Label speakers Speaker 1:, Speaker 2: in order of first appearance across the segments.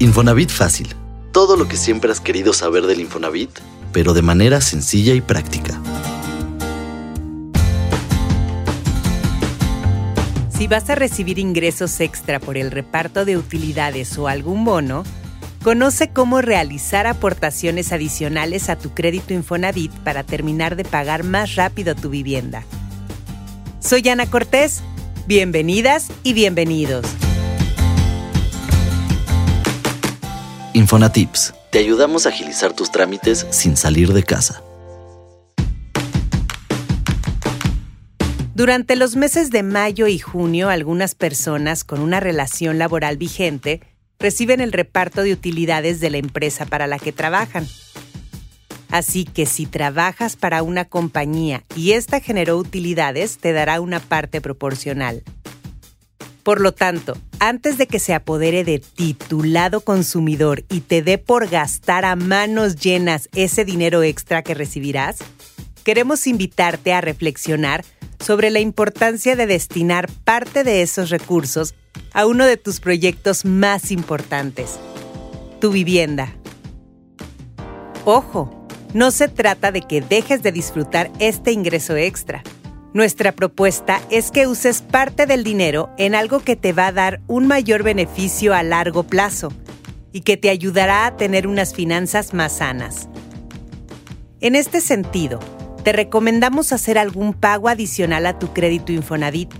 Speaker 1: Infonavit Fácil. Todo lo que siempre has querido saber del Infonavit, pero de manera sencilla y práctica.
Speaker 2: Si vas a recibir ingresos extra por el reparto de utilidades o algún bono, conoce cómo realizar aportaciones adicionales a tu crédito Infonavit para terminar de pagar más rápido tu vivienda. Soy Ana Cortés. Bienvenidas y bienvenidos.
Speaker 1: Infonatips. Te ayudamos a agilizar tus trámites sin salir de casa.
Speaker 2: Durante los meses de mayo y junio, algunas personas con una relación laboral vigente reciben el reparto de utilidades de la empresa para la que trabajan. Así que si trabajas para una compañía y ésta generó utilidades, te dará una parte proporcional. Por lo tanto, antes de que se apodere de titulado consumidor y te dé por gastar a manos llenas ese dinero extra que recibirás, queremos invitarte a reflexionar sobre la importancia de destinar parte de esos recursos a uno de tus proyectos más importantes, tu vivienda. Ojo, no se trata de que dejes de disfrutar este ingreso extra nuestra propuesta es que uses parte del dinero en algo que te va a dar un mayor beneficio a largo plazo y que te ayudará a tener unas finanzas más sanas. En este sentido, te recomendamos hacer algún pago adicional a tu crédito Infonavit.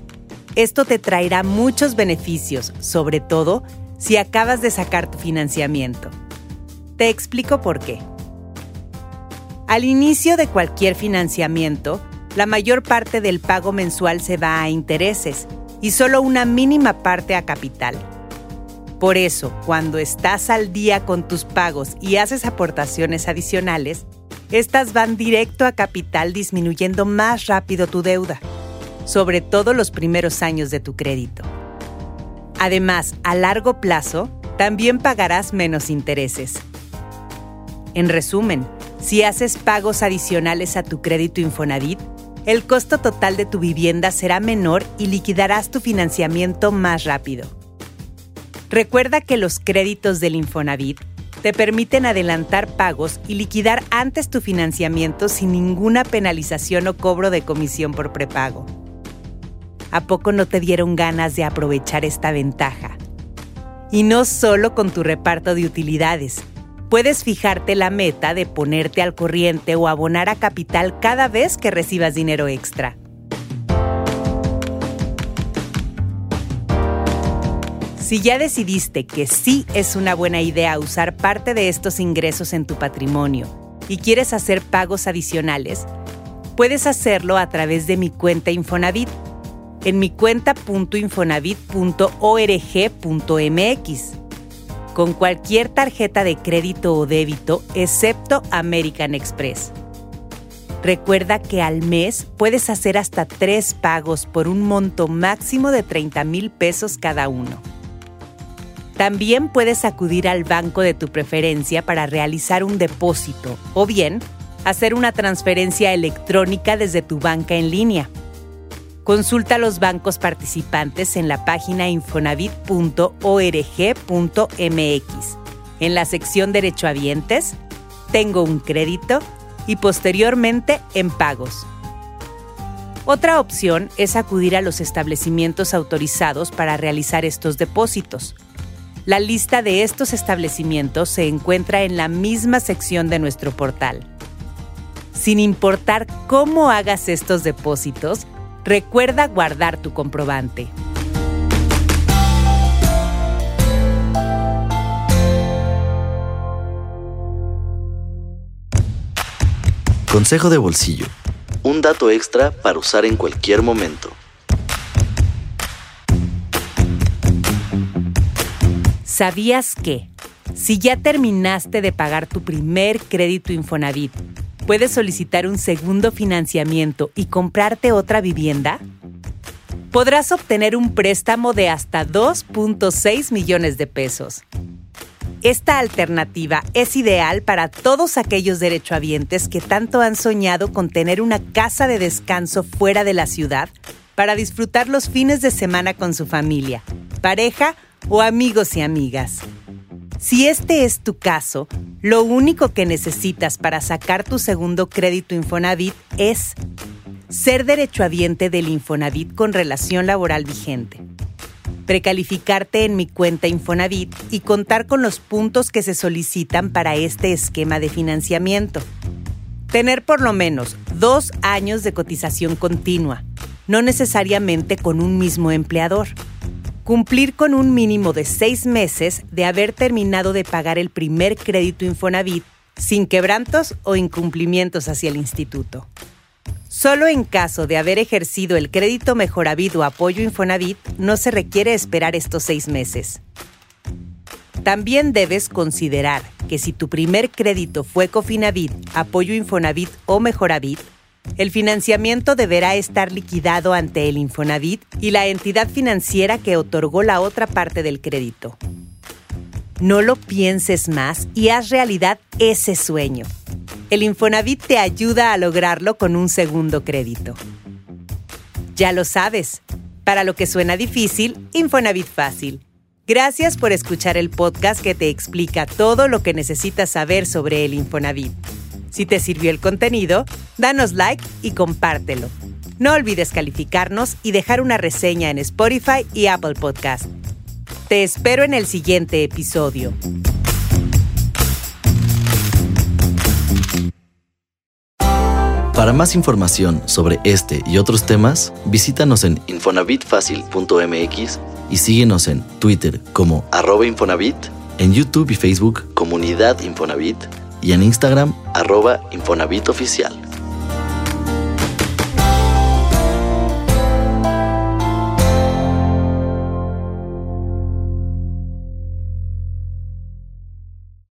Speaker 2: Esto te traerá muchos beneficios, sobre todo si acabas de sacar tu financiamiento. Te explico por qué. Al inicio de cualquier financiamiento, la mayor parte del pago mensual se va a intereses y solo una mínima parte a capital. Por eso, cuando estás al día con tus pagos y haces aportaciones adicionales, estas van directo a capital disminuyendo más rápido tu deuda, sobre todo los primeros años de tu crédito. Además, a largo plazo, también pagarás menos intereses. En resumen, si haces pagos adicionales a tu crédito Infonavit, el costo total de tu vivienda será menor y liquidarás tu financiamiento más rápido. Recuerda que los créditos del Infonavit te permiten adelantar pagos y liquidar antes tu financiamiento sin ninguna penalización o cobro de comisión por prepago. ¿A poco no te dieron ganas de aprovechar esta ventaja? Y no solo con tu reparto de utilidades, puedes fijarte la meta de ponerte al corriente o abonar a capital cada vez que recibas dinero extra. Si ya decidiste que sí es una buena idea usar parte de estos ingresos en tu patrimonio y quieres hacer pagos adicionales, puedes hacerlo a través de mi cuenta Infonavit en mi cuenta.infonavit.org.mx con cualquier tarjeta de crédito o débito excepto American Express. Recuerda que al mes puedes hacer hasta tres pagos por un monto máximo de 30 mil pesos cada uno. También puedes acudir al banco de tu preferencia para realizar un depósito o bien hacer una transferencia electrónica desde tu banca en línea. Consulta los bancos participantes en la página infonavit.org.mx. En la sección Derechohabientes, Tengo un crédito y posteriormente en Pagos. Otra opción es acudir a los establecimientos autorizados para realizar estos depósitos. La lista de estos establecimientos se encuentra en la misma sección de nuestro portal. Sin importar cómo hagas estos depósitos, Recuerda guardar tu comprobante.
Speaker 1: Consejo de bolsillo. Un dato extra para usar en cualquier momento.
Speaker 2: ¿Sabías que, si ya terminaste de pagar tu primer crédito Infonavit, puedes solicitar un segundo financiamiento y comprarte otra vivienda? Podrás obtener un préstamo de hasta 2.6 millones de pesos. Esta alternativa es ideal para todos aquellos derechohabientes que tanto han soñado con tener una casa de descanso fuera de la ciudad para disfrutar los fines de semana con su familia, pareja o amigos y amigas. Si este es tu caso, lo único que necesitas para sacar tu segundo crédito Infonavit es ser derechohabiente del Infonavit con relación laboral vigente, precalificarte en mi cuenta Infonavit y contar con los puntos que se solicitan para este esquema de financiamiento. Tener por lo menos dos años de cotización continua, no necesariamente con un mismo empleador cumplir con un mínimo de seis meses de haber terminado de pagar el primer crédito Infonavit sin quebrantos o incumplimientos hacia el instituto. Solo en caso de haber ejercido el crédito Mejoravit o apoyo Infonavit no se requiere esperar estos seis meses. También debes considerar que si tu primer crédito fue Cofinavit, apoyo Infonavit o Mejoravit, el financiamiento deberá estar liquidado ante el Infonavit y la entidad financiera que otorgó la otra parte del crédito. No lo pienses más y haz realidad ese sueño. El Infonavit te ayuda a lograrlo con un segundo crédito. Ya lo sabes, para lo que suena difícil, Infonavit fácil. Gracias por escuchar el podcast que te explica todo lo que necesitas saber sobre el Infonavit. Si te sirvió el contenido, danos like y compártelo. No olvides calificarnos y dejar una reseña en Spotify y Apple Podcast. Te espero en el siguiente episodio.
Speaker 1: Para más información sobre este y otros temas, visítanos en infonavitfacil.mx y síguenos en Twitter como arroba Infonavit, en YouTube y Facebook Comunidad Infonavit y en Instagram arroba Infonavit Oficial.